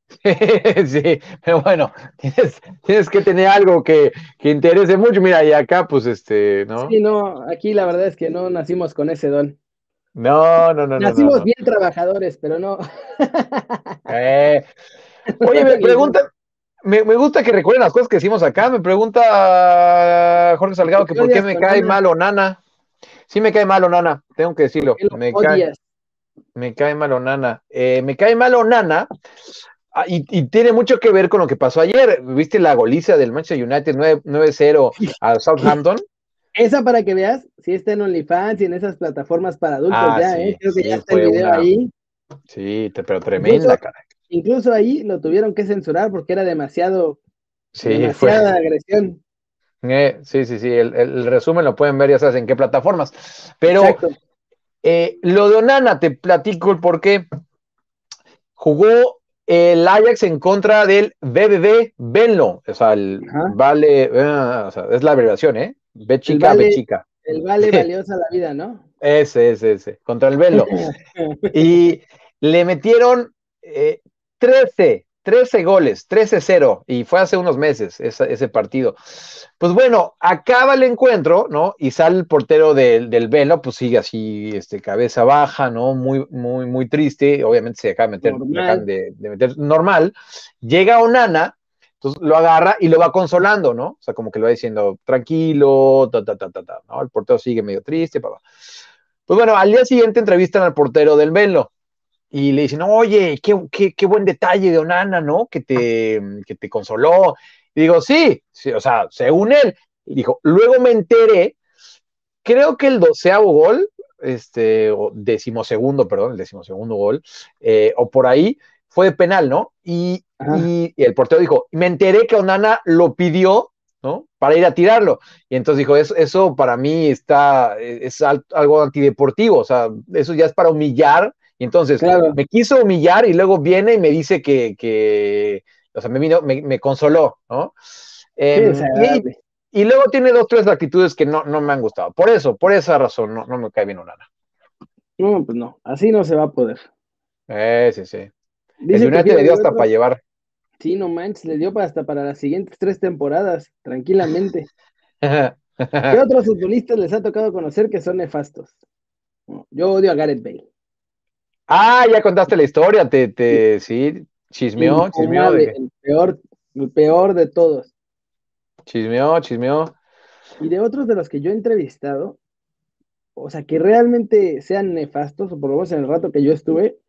sí, pero bueno, tienes, tienes que tener algo que, que interese mucho. Mira, y acá, pues, este, ¿no? Sí, no, aquí la verdad es que no nacimos con ese don. No, no, no, no. Nacimos no, no. bien trabajadores, pero no. Eh, Oye, me preguntan, me, me gusta que recuerden las cosas que hicimos acá. Me pregunta Jorge Salgado que ¿Qué por qué me cae Nana? mal Onana. Sí me cae mal Onana, tengo que decirlo. ¿Por qué lo Me cae, me cae mal Onana. Eh, me cae mal Onana ah, y, y tiene mucho que ver con lo que pasó ayer. ¿Viste la goliza del Manchester United 9 9-0 al Southampton? Esa para que veas, si está en OnlyFans y en esas plataformas para adultos Ah, ya, sí, ¿eh? Creo que sí, ya está el video una- ahí. Sí, pero tremenda, Incluso- cara. Incluso ahí lo tuvieron que censurar porque era demasiado, Sí, fue. agresión. Eh, sí, sí, sí. El, el resumen lo pueden ver, ya sabes en qué plataformas. Pero. Eh, lo de Onana, te platico el por qué. Jugó el Ajax en contra del BBB Benlo. O sea, el Ajá. vale, eh, o sea, es la abreviación, ¿eh? B chica, vale- B chica. El vale valiosa la vida, ¿no? Ese, ese, ese. Contra el Benlo. y le metieron eh, 13, 13 goles, 13-0, y fue hace unos meses esa- ese partido. Pues bueno, acaba el encuentro, ¿no? Y sale el portero del, del Velo, pues sigue así, este, cabeza baja, ¿no? Muy, muy, muy triste, obviamente se acaba de meter, Normal. de, de meter normal. Llega Onana, entonces lo agarra y lo va consolando, ¿no? O sea, como que lo va diciendo, tranquilo, ta, ta, ta, ta, ta, ¿no? El portero sigue medio triste, papá. Pues bueno, al día siguiente entrevistan al portero del Benlo y le dicen, oye, qué, qué, qué buen detalle de Onana, ¿no? Que te, que te consoló. Y digo, sí, sí, o sea, según él. Y dijo, luego me enteré, creo que el doceavo gol, este, o decimosegundo, perdón, el decimosegundo gol, eh, o por ahí, fue de penal, ¿no? Y, Ajá. y, y el portero dijo, me enteré que Onana lo pidió, ¿no? Para ir a tirarlo. Y entonces dijo, eso, eso para mí está, es al- algo antideportivo, o sea, eso ya es para humillar. Y entonces Claro. me quiso humillar y luego viene y me dice que, que o sea, me vino, me, me consoló, ¿no? Em, y, luego tiene dos, tres actitudes que no, no me han gustado. Por eso, por esa razón, no, no me cae bien Onana. No, pues no, así no se va a poder. Eh, sí, sí. Dice el United le dio hasta otro- para llevar. Sí, no manches, le dio hasta para las siguientes tres temporadas, tranquilamente. ¿Qué otros futbolistas les ha tocado conocer que son nefastos? Yo odio a Gareth Bale. Ah, ya contaste la historia, te, te, sí, chismeó, chismeó, de- el peor, el peor de todos. chismeó, chismeó. Y de otros de los que yo he entrevistado, o sea, que realmente sean nefastos, o por lo menos en el rato que yo estuve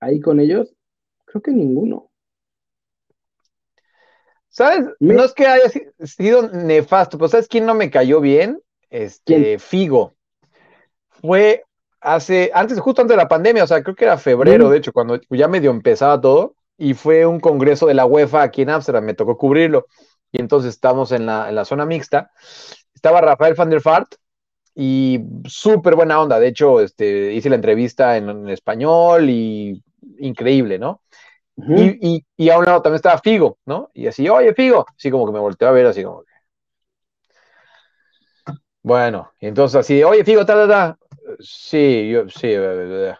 ahí con ellos, creo que ninguno. ¿Sabes? Me- No es que haya si- sido nefasto, pero ¿sabes quién no me cayó bien? Este, ¿Quién? Figo. Fue hace, antes, justo antes de la pandemia, o sea, creo que era febrero, Mm. de hecho, cuando ya medio empezaba todo, y fue un congreso de la UEFA aquí en Ámsterdam, me tocó cubrirlo, y entonces estamos en la, en la zona mixta. Estaba Rafael van der Vaart, y súper buena onda, de hecho, este, hice la entrevista en, en español, y increíble, ¿no? Y, y, y a un lado también estaba Figo, ¿no? Y así, oye, Figo. Así como que me volteó a ver, así como que. Bueno, y entonces así, oye, Figo, ta, ta, ta. Sí, yo, sí. eh, eh,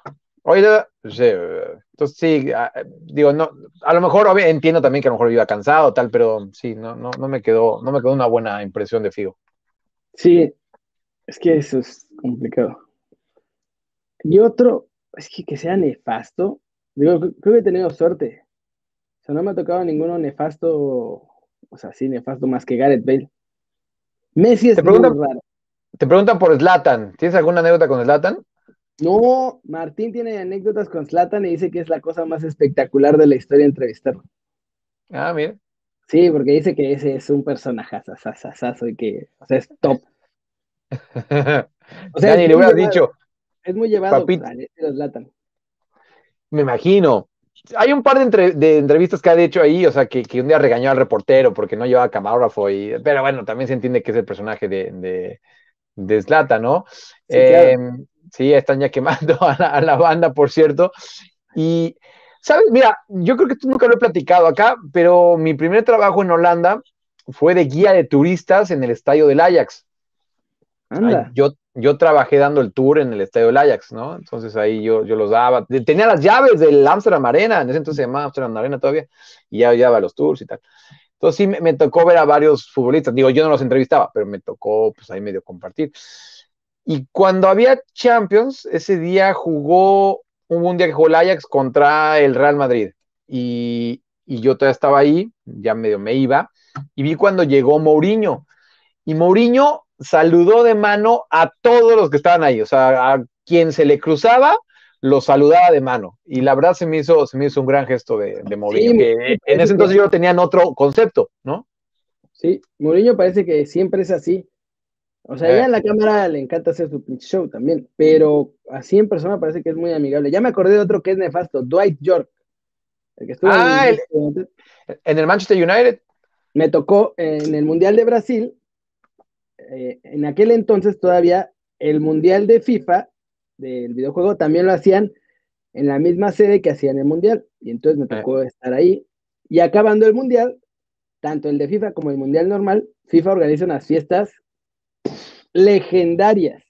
Oye, entonces sí, ah, digo, no, a lo mejor entiendo también que a lo mejor iba cansado, tal, pero sí, no, no, no me quedó, no me quedó una buena impresión de Figo. Sí, es que eso es complicado. Y otro, es que que sea nefasto, digo, creo que he tenido suerte. O sea, no me ha tocado ninguno nefasto, o sea, sí, nefasto más que Gareth Bale. Messi es muy raro. Te preguntan por Slatan. ¿Tienes alguna anécdota con Slatan? No, Martín tiene anécdotas con Slatan y dice que es la cosa más espectacular de la historia entrevistarlo. Ah, mira. Sí, porque dice que ese es un personaje sasasasazo y que, o sea, es top. o sea, ni le hubieras dicho. Es muy llevado Zlatan. Me imagino. Hay un par de, entrevistas que ha hecho ahí, o sea, que, un día regañó al reportero porque no llevaba camarógrafo, y, pero bueno, también se entiende que es el personaje de, de, Zlatan, ¿no? Sí, em, Sí, están ya quemando a la, banda, por cierto. Y, ¿sabes? Mira, yo creo que tú nunca lo he platicado acá, pero mi primer trabajo en Holanda fue de guía de turistas en el estadio del Ajax. Anda. yo, yo trabajé dando el tour en el estadio del Ajax, ¿no? Entonces ahí yo, yo los daba. Tenía las llaves del Amsterdam Arena, en ese entonces se llamaba Amsterdam Arena todavía, y ya llevaba los tours y tal. Entonces sí me, me, tocó ver a varios futbolistas. Digo, yo no los entrevistaba, pero me tocó pues ahí medio compartir. Y cuando había Champions, ese día jugó, hubo un día que jugó el Ajax contra el Real Madrid. Y, yo todavía estaba ahí, ya medio me iba, y vi cuando llegó Mourinho. Y Mourinho saludó de mano a todos los que estaban ahí, o sea, a quien se le cruzaba, lo saludaba de mano. Y la verdad se me hizo, se me hizo un gran gesto de, de Mourinho, que en ese entonces yo tenían otro concepto, ¿no? Sí, Mourinho parece que siempre es así. O sea, ya en la cámara le encanta hacer su pinche show también, pero así en persona parece que es muy amigable. Ya me acordé de otro que es nefasto, Dwight York. El que estuvo ah, en, el, Manchester United. Me tocó en el Mundial de Brasil. Eh, en aquel entonces todavía el Mundial de FIFA, del videojuego, también lo hacían en la misma sede que hacían el Mundial. Y entonces me tocó estar ahí. Y acabando el Mundial, tanto el de FIFA como el Mundial normal, FIFA organiza unas fiestas legendarias,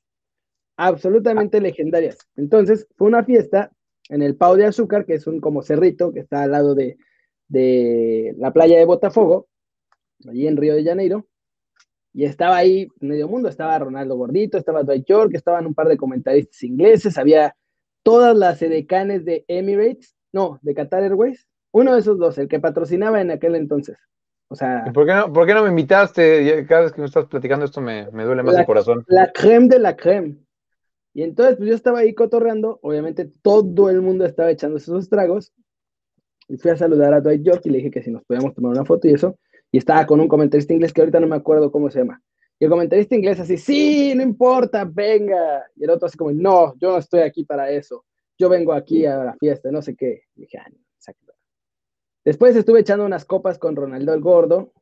absolutamente legendarias. Entonces, fue una fiesta en el Pau de Azúcar, que es un como cerrito que está al lado de, la playa de Botafogo, allí en Río de Janeiro. Y estaba ahí medio mundo, estaba Ronaldo Gordito, estaba Dwight York, estaban un par de comentaristas ingleses, había todas las edecanes de Emirates, no, de Qatar Airways, uno de esos dos, el que patrocinaba en aquel entonces. O sea. ¿Por qué, no, ¿Por qué no me invitaste? Cada vez que me estás platicando esto me, duele más el corazón. La creme de la creme. Y entonces, pues yo estaba ahí cotorreando. Obviamente, todo el mundo estaba echando esos tragos. Y fui a saludar a Dwight York y le dije que si nos podíamos tomar una foto y eso. Y estaba con un comentarista inglés que ahorita no me acuerdo cómo se llama. Y el comentarista inglés así, sí, no importa, venga. Y el otro así como, no, yo no estoy aquí para eso. Yo vengo aquí a la fiesta, no sé qué. Y dije, ah, no, Después estuve echando unas copas con Ronaldo el Gordo.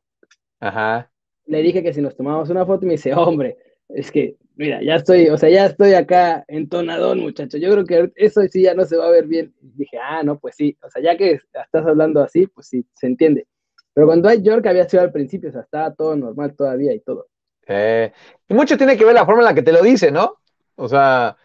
Ajá. Le dije que si nos tomábamos una foto y me dice, hombre, es que, mira, ya estoy, o sea, ya estoy acá entonadón, muchacho. Yo creo que eso sí ya no se va a ver bien. dije, ah, no, pues sí. O sea, ya que estás hablando así, pues sí, se entiende. Pero cuando hay York había sido al principio, o sea, estaba todo normal todavía y todo. Eh, y mucho tiene que ver la forma en la que te lo dice, ¿no? O sea.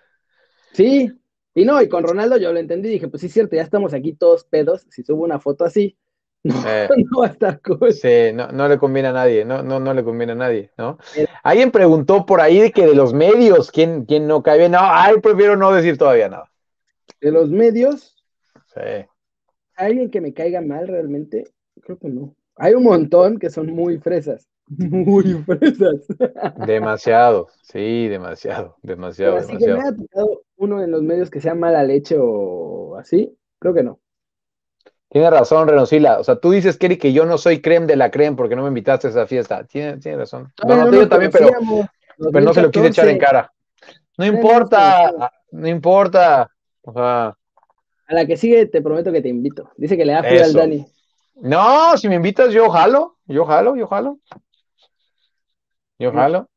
Sí, y no, y con Ronaldo yo lo entendí, dije, pues sí es cierto, ya estamos aquí todos pedos, si subo una foto así, no, eh, no va a estar cool. Sí, no, no le conviene a nadie, no, no, no le conviene a nadie, ¿no? Alguien preguntó por ahí de que de los medios, ¿quién, quién no cae bien? No, ay, prefiero no decir todavía nada. ¿De los medios? Sí. ¿Alguien que me caiga mal realmente? Creo que no. Hay un montón que son muy fresas. Muy fresas. Demasiado, sí, demasiado, demasiado. así que me ha tocado uno en los medios que sea mala leche o así, creo que no. Tiene razón, Renosila. O sea, tú dices, Kerry, que yo no soy creme de la creme porque no me invitaste a esa fiesta. Tiene, tiene razón. Bueno, no, yo también, pero, pero no se lo quise echar en cara. No importa, no importa. O sea. A la que sigue te prometo que te invito. Dice que le da frío al Dani. No, si me invitas, yo jalo, yo jalo, yo jalo. Yo jalo.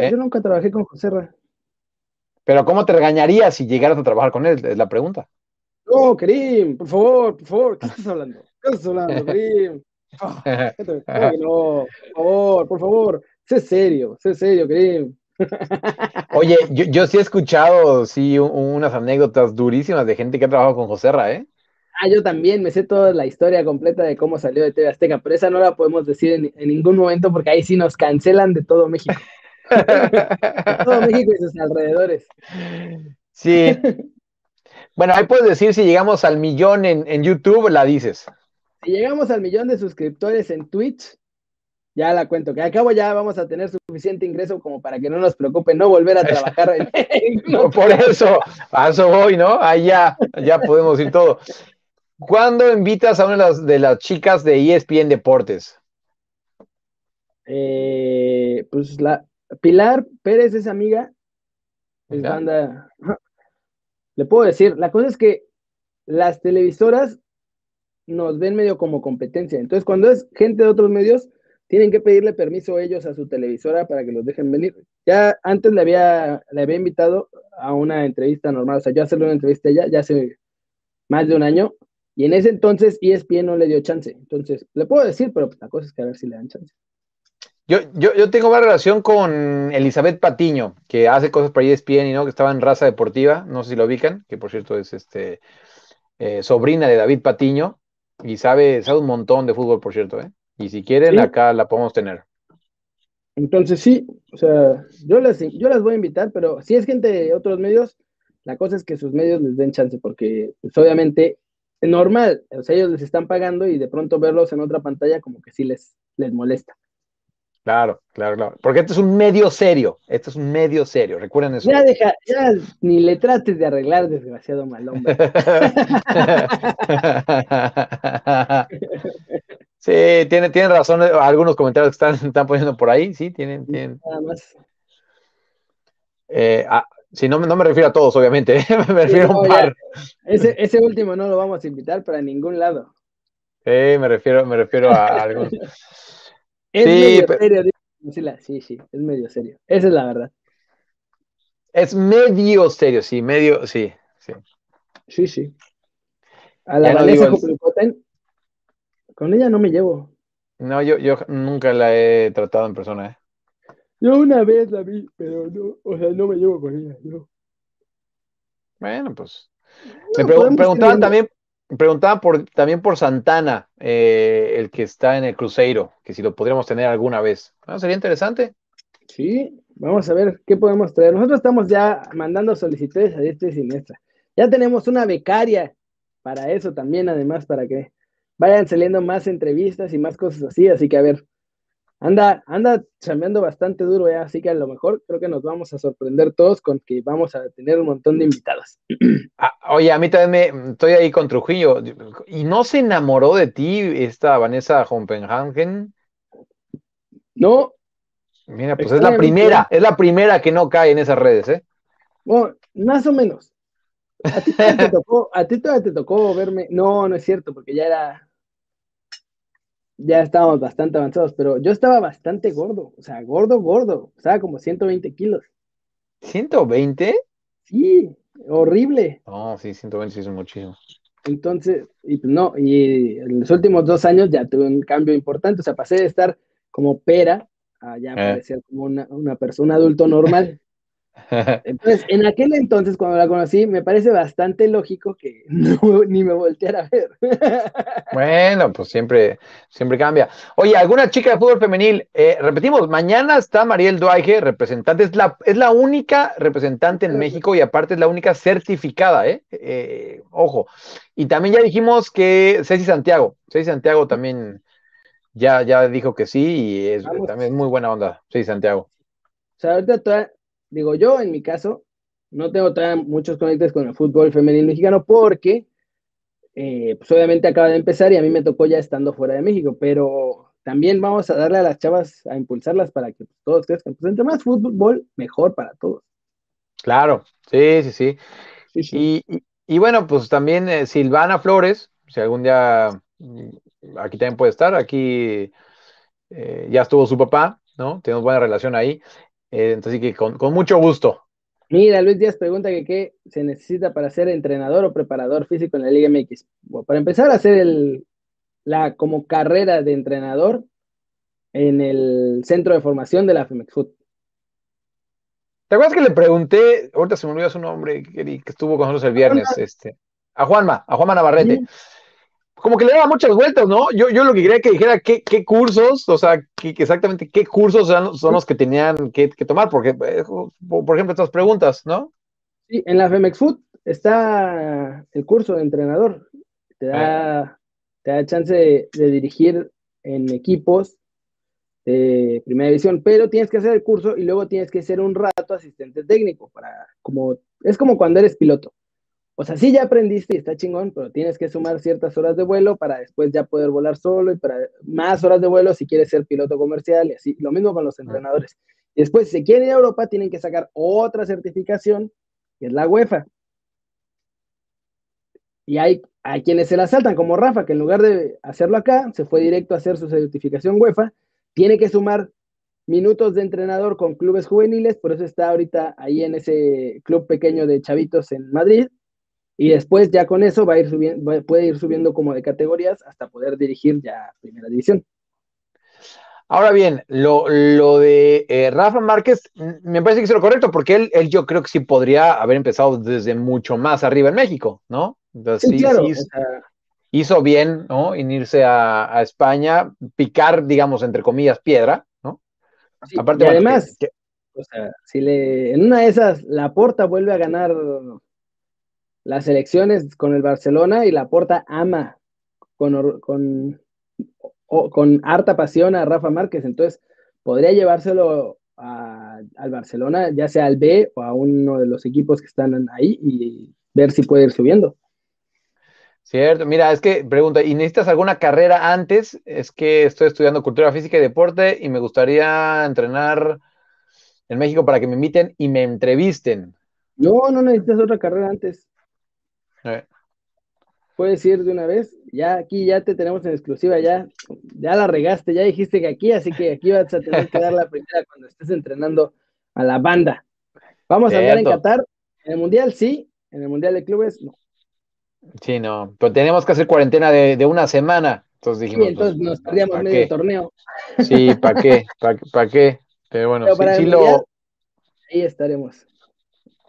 ¿Eh? Yo nunca trabajé con José Ra. Pero ¿cómo te regañaría si llegaras a trabajar con él? Es la pregunta. No, Karim, por favor, por favor, ¿qué estás hablando? ¿Qué estás hablando, Karim? no, por favor, por favor, sé serio, sé serio, Karim. Oye, yo, sí he escuchado, sí, unas anécdotas durísimas de gente que ha trabajado con José Ra, ¿eh? Ah, yo también me sé toda la historia completa de cómo salió de TV Azteca, pero esa no la podemos decir en, ningún momento porque ahí sí nos cancelan de todo México. de todo México y sus alrededores. Sí. Bueno, ahí puedes decir si llegamos al millón en, en YouTube, la dices. Si llegamos al millón de suscriptores en Twitch, ya la cuento, que al cabo ya vamos a tener suficiente ingreso como para que no nos preocupe no volver a trabajar. Por eso, a eso voy, ¿no? Ahí ya, ya podemos ir todo. ¿Cuándo invitas a una de las, de las chicas de ESPN Deportes? Eh, pues la Pilar Pérez es amiga, es banda. Le puedo decir, la cosa es que las televisoras nos ven medio como competencia. Entonces, cuando es gente de otros medios, tienen que pedirle permiso ellos a su televisora para que los dejen venir. Ya antes le había, le había invitado a una entrevista normal, o sea, yo hacerle una entrevista a ella ya hace más de un año, y en ese entonces ESPN no le dio chance. Entonces, le puedo decir, pero la cosa es que a ver si le dan chance. Yo, yo, yo tengo más relación con Elizabeth Patiño, que hace cosas para ESPN y no, que estaba en raza deportiva, no sé si lo ubican, que por cierto es este eh, sobrina de David Patiño, y sabe, sabe un montón de fútbol, por cierto, ¿eh? Y si quieren, acá la podemos tener. Entonces sí, o sea, yo las, yo las voy a invitar, pero si es gente de otros medios, la cosa es que sus medios les den chance, porque pues, obviamente normal, o sea, ellos les están pagando y de pronto verlos en otra pantalla como que sí les, les molesta. Claro, claro, claro. Porque este es un medio serio. Este es un medio serio. Recuerden eso. Ya deja, ya ni le trates de arreglar, desgraciado mal hombre. Sí, tienen, tienen razón algunos comentarios que están, están poniendo por ahí, sí, tienen, tienen. Nada más. Eh, ah, sí, no, no me refiero a todos, obviamente, me refiero a un par. Ese, ese último no lo vamos a invitar para ningún lado. Sí, me refiero, me refiero a, algunos. es medio serio, sí, sí, es medio serio. Esa es la verdad. Es medio serio, sí, medio, sí, sí. Sí, sí. A la Vanessa no con ella no me llevo. No, yo, yo nunca la he tratado en persona. ¿eh? Yo una vez la vi, pero no, o sea, no me llevo con ella. Bueno, pues. me preguntaban también, preguntaban por, también por Santana, eh, el que está en el Cruzeiro, que si lo podríamos tener alguna vez. Ah, sería interesante. Sí, vamos a ver qué podemos traer. Nosotros estamos ya mandando solicitudes a este siniestra. Ya tenemos una becaria para eso también, además, para que vayan saliendo más entrevistas y más cosas así, así que a ver, anda, anda chambeando bastante duro, ¿eh? así que a lo mejor creo que nos vamos a sorprender todos con que vamos a tener un montón de invitados. Ah, oye, a mí también me, estoy ahí con Trujillo, ¿y no se enamoró de ti esta Vanessa Hompenhagen? No. Mira, pues es la primera, es la primera que no cae en esas redes, ¿eh? Bueno, más o menos. A ti todavía te tocó, a ti todavía te tocó verme. No, no es cierto, porque ya era, ya estábamos bastante avanzados, pero yo estaba bastante gordo, o sea, gordo, gordo, estaba como 120 kilos. ¿120? Sí, horrible. No, sí, 120 sí es muchísimo. Entonces, y pues no, y en los últimos dos años ya tuve un cambio importante, o sea, pasé de estar como pera a ya eh. parecer como una, una persona adulto normal. Entonces, en aquel entonces, cuando la conocí, me parece bastante lógico que ni me volteara a ver. Bueno, pues siempre, siempre cambia. Oye, ¿alguna chica de fútbol femenil? Eh, repetimos, mañana está Mariel Duaige, representante, es la, es la única representante en México y aparte es la única certificada, ¿eh? eh ojo. Y también ya dijimos que Ceci Santiago, Ceci Santiago también ya, ya dijo que sí y es también muy buena onda, Ceci Santiago. O sea, ahorita digo yo, en mi caso, no tengo tan muchos conectes con el fútbol femenino mexicano porque, eh, pues obviamente acaba de empezar y a mí me tocó ya estando fuera de México, pero también vamos a darle a las chavas a impulsarlas para que todos crezcan. Pues entre más fútbol, mejor para todos. Claro, sí, sí, sí. Y, bueno, pues también eh, Silvana Flores, si algún día mm, aquí también puede estar, aquí eh, ya estuvo su papá, ¿no? Tenemos buena relación ahí. Eh, entonces, que con, mucho gusto. Mira, Luis Díaz pregunta que qué se necesita para ser entrenador o preparador físico en la Liga MX. para empezar a hacer el, la como carrera de entrenador en el centro de formación de la FEMEXFUT. ¿Te acuerdas que le pregunté, ahorita se me olvidó su nombre, que, estuvo con nosotros el viernes, este, a Juanma, a Juanma Navarrete? Como que le daba muchas vueltas, ¿no? Yo, yo lo que quería que dijera qué, qué cursos, o sea, exactamente qué cursos son, los que tenían que, tomar, porque, eh, por ejemplo, estas preguntas, ¿no? Sí, en la Femex Food está el curso de entrenador. Te da, ah. te da chance de dirigir en equipos de primera división, pero tienes que hacer el curso y luego tienes que ser un rato asistente técnico para como es como cuando eres piloto. O sea, sí ya aprendiste y está chingón, pero tienes que sumar ciertas horas de vuelo para después ya poder volar solo y para más horas de vuelo si quieres ser piloto comercial y así. Lo mismo con los entrenadores. Y después, si quieren ir a Europa, tienen que sacar otra certificación, que es la UEFA. Y hay, hay quienes se la saltan, como Rafa, que en lugar de hacerlo acá, se fue directo a hacer su certificación UEFA tiene que sumar minutos de entrenador con clubes juveniles, por eso está ahorita ahí en ese club pequeño de chavitos en Madrid. Y después ya con eso va a ir subiendo, puede ir subiendo como de categorías hasta poder dirigir ya primera división. Ahora bien, lo, de eh, Rafa Márquez mm, me parece que es lo correcto, porque él, él yo creo que sí podría haber empezado desde mucho más arriba en México, ¿no? sí, claro hizo bien, ¿no? En irse a, España, picar, digamos, entre comillas, piedra, ¿no? Aparte, y además, o sea, si le, en una de esas la Porta vuelve a ganar las elecciones con el Barcelona y la Porta ama con, con, con harta pasión a Rafa Márquez, entonces podría llevárselo al Barcelona, ya sea al B o a uno de los equipos que están ahí y ver si puede ir subiendo. Cierto, mira, es que pregunta, ¿y necesitas alguna carrera antes? Es que estoy estudiando cultura física y deporte y me gustaría entrenar en México para que me inviten y me entrevisten. No, no necesitas otra carrera antes. Eh. Puedes ir de una vez, ya aquí ya te tenemos en exclusiva, ya, ya la regaste, ya dijiste que aquí, así que aquí vas a tener que dar la primera cuando estés entrenando a la banda. Vamos a andar en Qatar, en el Mundial sí, en el Mundial de Clubes no. Sí, no, pero tenemos que hacer cuarentena de, una semana. Entonces dijimos. Sí, entonces pues, nos perdíamos medio torneo. Sí, ¿para qué? ¿Para qué? Pero bueno, sí, lo. Ahí estaremos.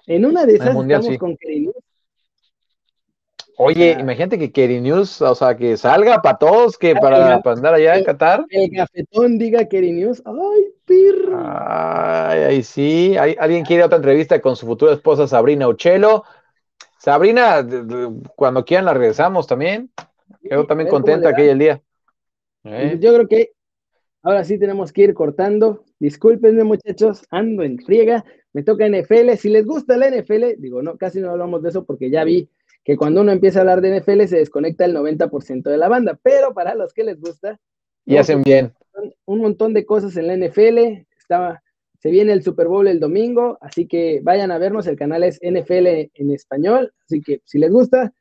En una de esas estamos con News. Oye, imagínate que Keri News, o sea, que salga para todos, que para, andar allá en Qatar. El cafetón diga Keri News. Ay, pirro. Ay, ahí sí. ¿Alguien quiere otra entrevista con su futura esposa Sabrina Uchelo? Sabrina, cuando quieran la regresamos también. Quedó también contenta aquel día. ¿Eh? Yo creo que ahora sí tenemos que ir cortando. Discúlpenme, muchachos, ando en friega. Me toca NFL. Si les gusta la NFL, digo, no, casi no hablamos de eso porque ya vi que cuando uno empieza a hablar de NFL se desconecta el 90% de la banda. Pero para los que les gusta. Y hacen bien. Un montón de cosas en la NFL. Estaba se viene el Super Bowl el domingo, así que vayan a vernos. El canal es NFL en español, así que si les gusta,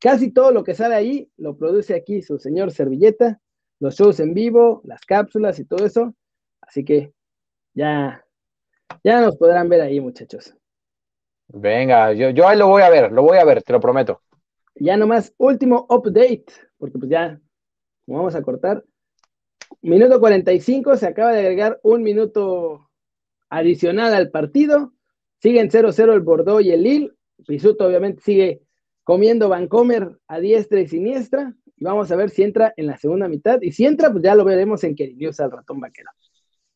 casi todo lo que sale ahí lo produce aquí su señor Servilleta, los shows en vivo, las cápsulas y todo eso. Así que ya, ya nos podrán ver ahí, muchachos. Venga, yo, yo ahí lo voy a ver, lo voy a ver, te lo prometo. Ya nomás, último update, porque pues ya, vamos a cortar. Minuto 45, se acaba de agregar un minuto adicional al partido. Siguen 0-0 el Bordeaux y el Lille. Pisuto obviamente sigue comiendo Vancomer a diestra y siniestra. Y vamos a ver si entra en la segunda mitad. Y si entra, pues ya lo veremos en Queridios al ratón vaquero.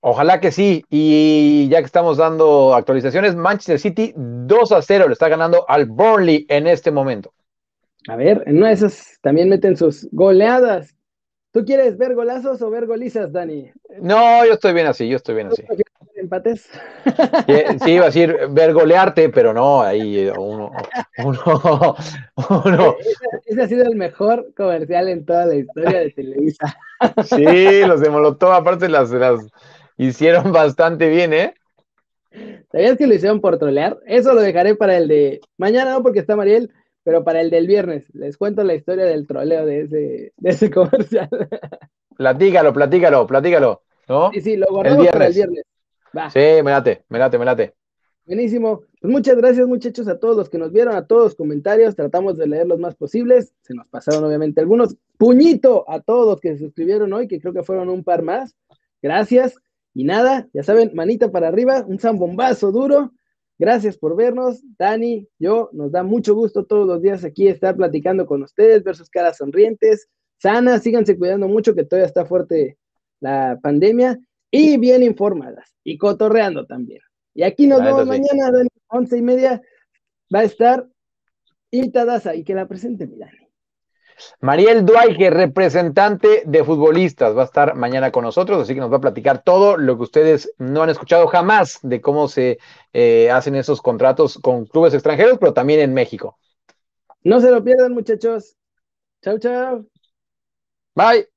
Ojalá que sí. Y ya que estamos dando actualizaciones, Manchester City 2 a 0 le está ganando al Burnley en este momento. A ver, en una de esas también meten sus goleadas. ¿Tú quieres ver golazos o ver golizas, Dani? No, yo estoy bien así, yo estoy bien así empates. Sí, iba a decir ver golearte, pero no, ahí uno, uno, uno. Ese, ha sido el mejor comercial en toda la historia de Televisa. Sí, los de Molotov, aparte las, las hicieron bastante bien, ¿eh? ¿Sabías que lo hicieron por trolear? Eso lo dejaré para el de mañana, no porque está Mariel, pero para el del viernes. Les cuento la historia del troleo de ese, de ese comercial. Platícalo, platícalo, platícalo. ¿no? Sí, sí, lo guardamos para el viernes. Sí, me late, me late, me late. Buenísimo. Pues muchas gracias, muchachos, a todos los que nos vieron, a todos los comentarios. Tratamos de leer los más posibles. Se nos pasaron, obviamente, algunos. Puñito a todos los que se suscribieron hoy, que creo que fueron un par más. Gracias. Y nada, ya saben, manita para arriba, un zambombazo duro. Gracias por vernos, Dani, yo, nos da mucho gusto todos los días aquí estar platicando con ustedes, ver sus caras sonrientes, sanas, síganse cuidando mucho que todavía está fuerte la pandemia y bien informadas y cotorreando también. Y aquí nos vemos mañana, Dani, once y media, va a estar invitada y que la presente mi Dani. Mariel Duaige, representante de futbolistas, va a estar mañana con nosotros, así que nos va a platicar todo lo que ustedes no han escuchado jamás de cómo se eh, hacen esos contratos con clubes extranjeros, pero también en México. No se lo pierdan, muchachos. Chao, chao. Bye.